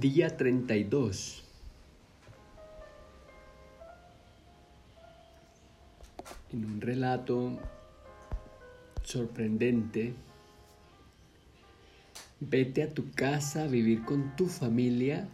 Día 32. En un relato sorprendente, vete a tu casa a vivir con tu familia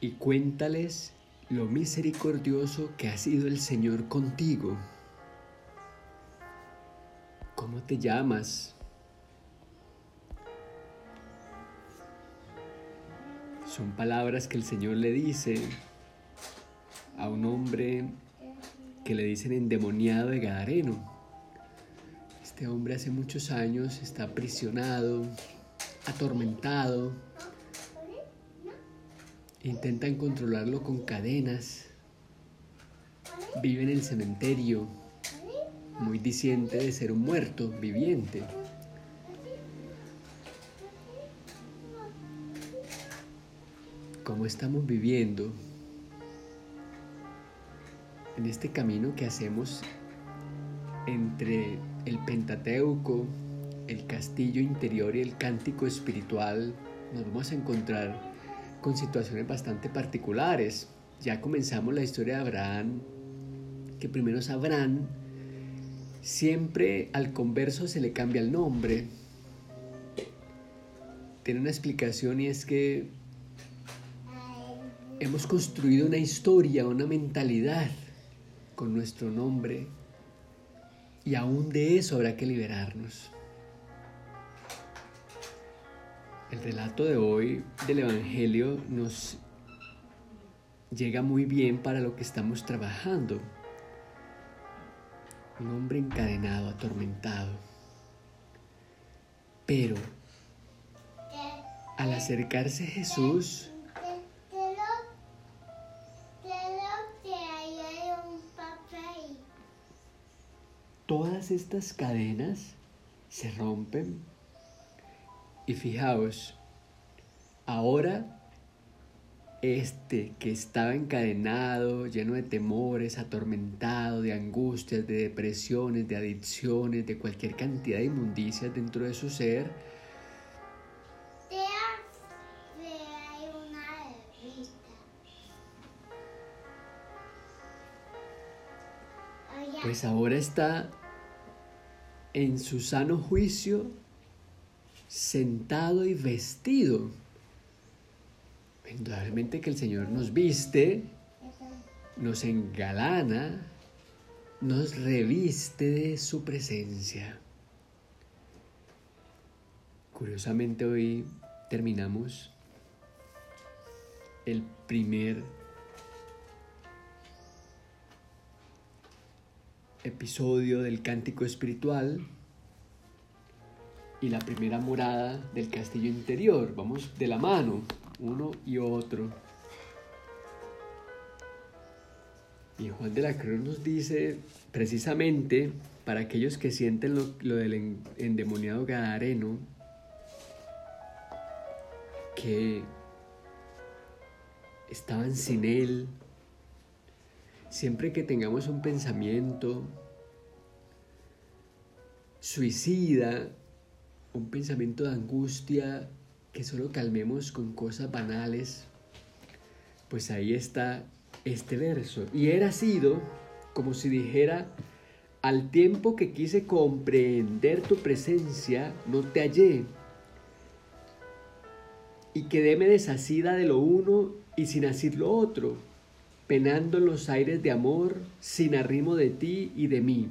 y cuéntales lo misericordioso que ha sido el Señor contigo. ¿Cómo te llamas? Son palabras que el Señor le dice a un hombre que le dicen endemoniado de Gadareno. Este hombre hace muchos años está aprisionado, atormentado. Intentan controlarlo con cadenas. Vive en el cementerio, muy diciente de ser un muerto viviente. ¿Cómo estamos viviendo en este camino que hacemos entre el Pentateuco, el castillo interior y el cántico espiritual, nos vamos a encontrar con situaciones bastante particulares. Ya comenzamos la historia de Abraham, que primero es Abraham, siempre al converso se le cambia el nombre. Tiene una explicación y es que hemos construido una historia, una mentalidad con nuestro nombre y aún de eso habrá que liberarnos. El relato de hoy del Evangelio nos llega muy bien para lo que estamos trabajando. Un hombre encadenado, atormentado. Pero al acercarse Jesús, todas estas cadenas se rompen. Y fijaos, ahora este que estaba encadenado, lleno de temores, atormentado, de angustias, de depresiones, de adicciones, de cualquier cantidad de inmundicias dentro de su ser, pues ahora está en su sano juicio, sentado y vestido. Indudablemente que el Señor nos viste, nos engalana, nos reviste de su presencia. Curiosamente hoy terminamos el primer episodio del cántico espiritual y la primera morada del castillo interior. Vamos de la mano, uno y otro. Y Juan de la Cruz nos dice precisamente para aquellos que sienten lo, lo del endemoniado Gadareno, que estaban sin él, Siempre que tengamos un pensamiento suicida, un pensamiento de angustia que solo calmemos con cosas banales, pues ahí está este verso. Y era sido como si dijera, al tiempo que quise comprender tu presencia, no te hallé. Y quedéme desasida de lo uno y sin asir lo otro penando en los aires de amor, sin arrimo de ti y de mí.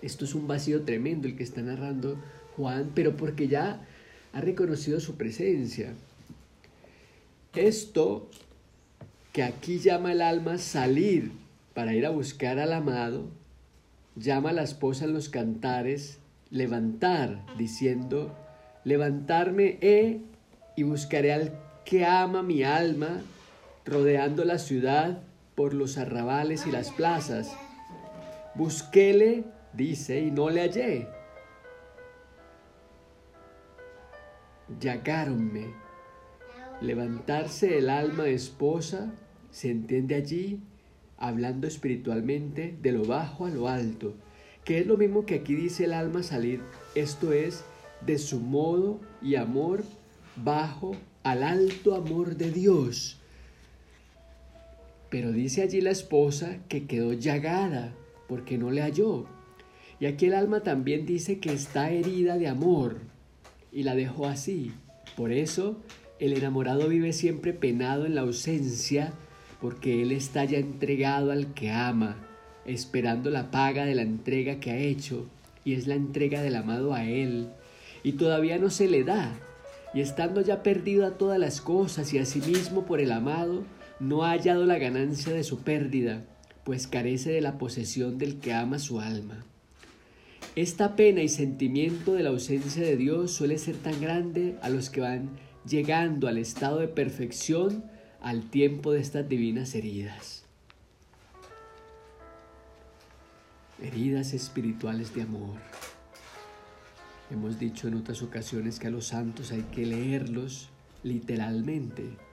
Esto es un vacío tremendo el que está narrando Juan, pero porque ya ha reconocido su presencia. Esto que aquí llama el alma salir para ir a buscar al amado, llama a la esposa en los cantares levantar, diciendo, levantarme he y buscaré al que ama mi alma rodeando la ciudad por los arrabales y las plazas. Busquéle, dice, y no le hallé. Llagáronme. Levantarse el alma esposa se entiende allí, hablando espiritualmente, de lo bajo a lo alto, que es lo mismo que aquí dice el alma salir, esto es, de su modo y amor bajo al alto amor de Dios. Pero dice allí la esposa que quedó llagada porque no le halló. Y aquí el alma también dice que está herida de amor y la dejó así. Por eso el enamorado vive siempre penado en la ausencia porque él está ya entregado al que ama, esperando la paga de la entrega que ha hecho y es la entrega del amado a él. Y todavía no se le da. Y estando ya perdido a todas las cosas y a sí mismo por el amado, no ha hallado la ganancia de su pérdida, pues carece de la posesión del que ama su alma. Esta pena y sentimiento de la ausencia de Dios suele ser tan grande a los que van llegando al estado de perfección al tiempo de estas divinas heridas. Heridas espirituales de amor. Hemos dicho en otras ocasiones que a los santos hay que leerlos literalmente.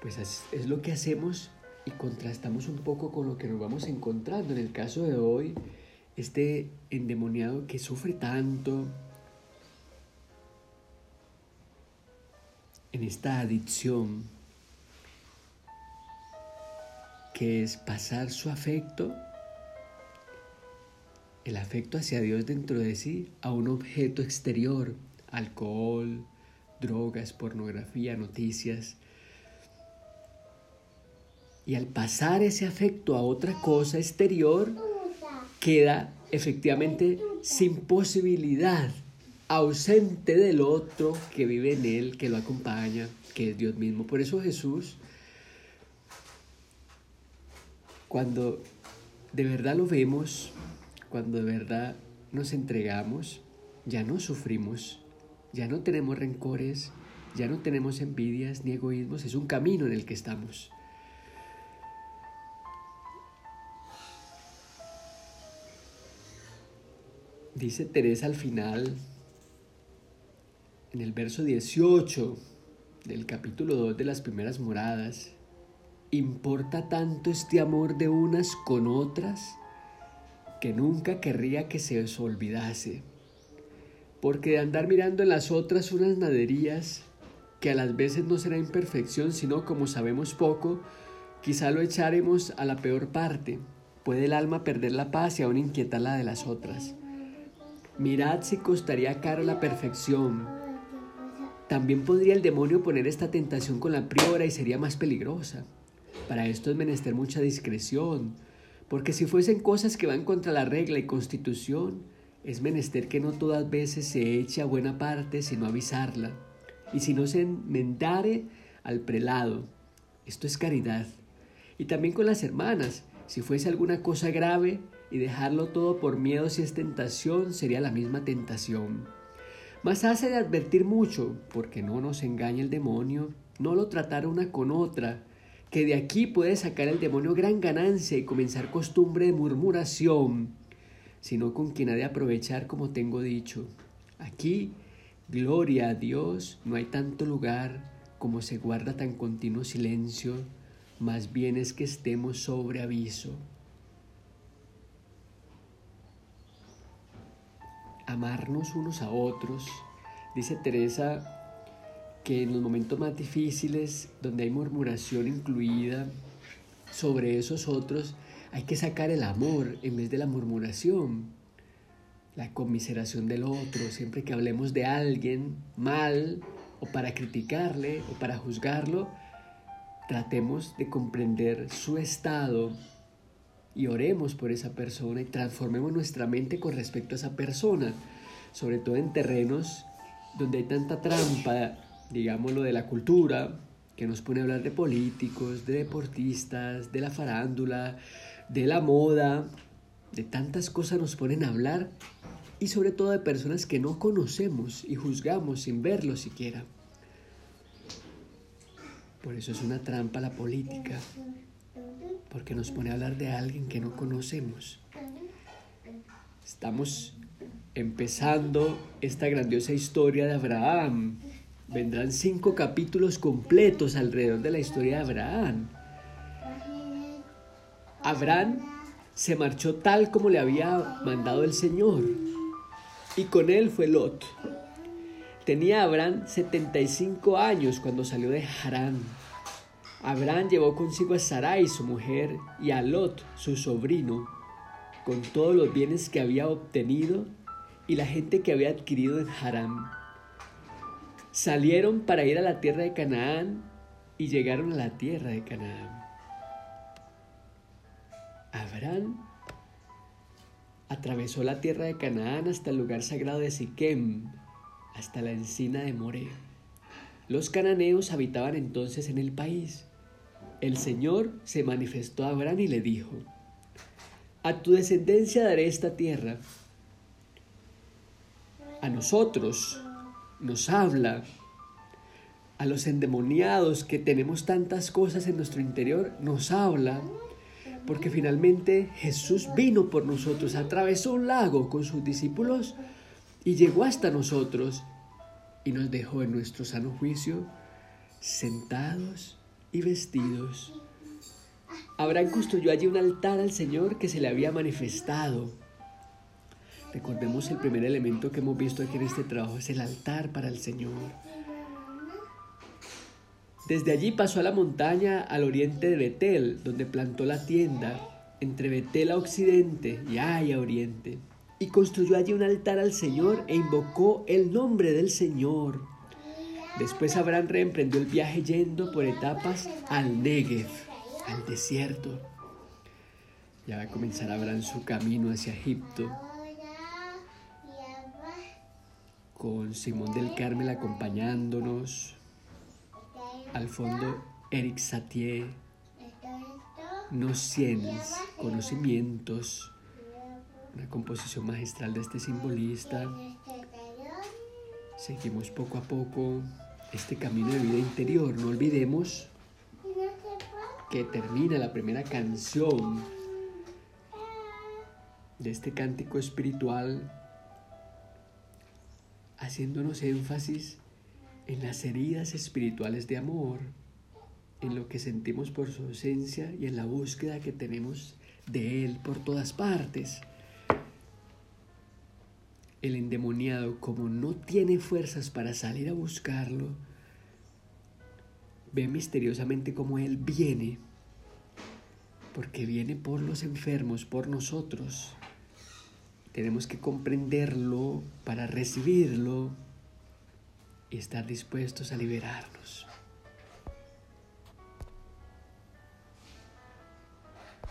Pues es, lo que hacemos y contrastamos un poco con lo que nos vamos encontrando. En el caso de hoy, este endemoniado que sufre tanto en esta adicción que es pasar su afecto, el afecto hacia Dios dentro de sí, a un objeto exterior, alcohol, drogas, pornografía, noticias. Y al pasar ese afecto a otra cosa exterior, queda efectivamente sin posibilidad, ausente del otro que vive en él, que lo acompaña, que es Dios mismo. Por eso Jesús, cuando de verdad lo vemos, cuando de verdad nos entregamos, ya no sufrimos, ya no tenemos rencores, ya no tenemos envidias ni egoísmos, es un camino en el que estamos. Dice Teresa al final, en el verso 18 del capítulo 2 de las primeras moradas, ¿importa tanto este amor de unas con otras que nunca querría que se os olvidase? Porque de andar mirando en las otras unas naderías, que a las veces no será imperfección, sino como sabemos poco, quizá lo echaremos a la peor parte. Puede el alma perder la paz y aún inquietar la de las otras. Mirad si costaría caro la perfección. También podría el demonio poner esta tentación con la priora y sería más peligrosa. Para esto es menester mucha discreción, porque si fuesen cosas que van contra la regla y constitución, es menester que no todas veces se eche a buena parte, sino avisarla, y si no se enmendare al prelado. Esto es caridad. Y también con las hermanas, si fuese alguna cosa grave, y dejarlo todo por miedo si es tentación sería la misma tentación. Mas hace de advertir mucho, porque no nos engaña el demonio, no lo tratar una con otra, que de aquí puede sacar el demonio gran ganancia y comenzar costumbre de murmuración, sino con quien ha de aprovechar como tengo dicho. Aquí, gloria a Dios, no hay tanto lugar como se guarda tan continuo silencio, más bien es que estemos sobre aviso. Amarnos unos a otros. Dice Teresa que en los momentos más difíciles, donde hay murmuración incluida sobre esos otros, hay que sacar el amor en vez de la murmuración, la conmiseración del otro. Siempre que hablemos de alguien mal o para criticarle o para juzgarlo, tratemos de comprender su estado y oremos por esa persona y transformemos nuestra mente con respecto a esa persona, sobre todo en terrenos donde hay tanta trampa, digámoslo, de la cultura, que nos pone a hablar de políticos, de deportistas, de la farándula, de la moda, de tantas cosas nos ponen a hablar y sobre todo de personas que no conocemos y juzgamos sin verlo siquiera. Por eso es una trampa la política porque nos pone a hablar de alguien que no conocemos. Estamos empezando esta grandiosa historia de Abraham. Vendrán cinco capítulos completos alrededor de la historia de Abraham. Abraham se marchó tal como le había mandado el Señor y con él fue Lot. Tenía Abraham 75 años cuando salió de Harán. Abraham llevó consigo a Sarai, su mujer, y a Lot, su sobrino, con todos los bienes que había obtenido y la gente que había adquirido en Harán. Salieron para ir a la tierra de Canaán y llegaron a la tierra de Canaán. Abraham atravesó la tierra de Canaán hasta el lugar sagrado de Siquem, hasta la encina de More. Los cananeos habitaban entonces en el país. El Señor se manifestó a Abraham y le dijo, A tu descendencia daré esta tierra. A nosotros nos habla, a los endemoniados que tenemos tantas cosas en nuestro interior, nos habla, porque finalmente Jesús vino por nosotros, atravesó un lago con sus discípulos y llegó hasta nosotros y nos dejó en nuestro sano juicio sentados y vestidos. Abraham construyó allí un altar al Señor que se le había manifestado. Recordemos el primer elemento que hemos visto aquí en este trabajo es el altar para el Señor. Desde allí pasó a la montaña al oriente de Betel, donde plantó la tienda entre Betel a occidente y Ay a oriente y construyó allí un altar al Señor e invocó el nombre del Señor. Después Abraham reemprendió el viaje yendo por etapas al Negev, al desierto. Ya va a comenzar Abraham su camino hacia Egipto, con Simón del Carmel acompañándonos, al fondo Eric Satie, nos tienes conocimientos, una composición magistral de este simbolista. Seguimos poco a poco este camino de vida interior. No olvidemos que termina la primera canción de este cántico espiritual haciéndonos énfasis en las heridas espirituales de amor, en lo que sentimos por su ausencia y en la búsqueda que tenemos de Él por todas partes. El endemoniado, como no tiene fuerzas para salir a buscarlo, ve misteriosamente como Él viene, porque viene por los enfermos, por nosotros. Tenemos que comprenderlo para recibirlo y estar dispuestos a liberarnos.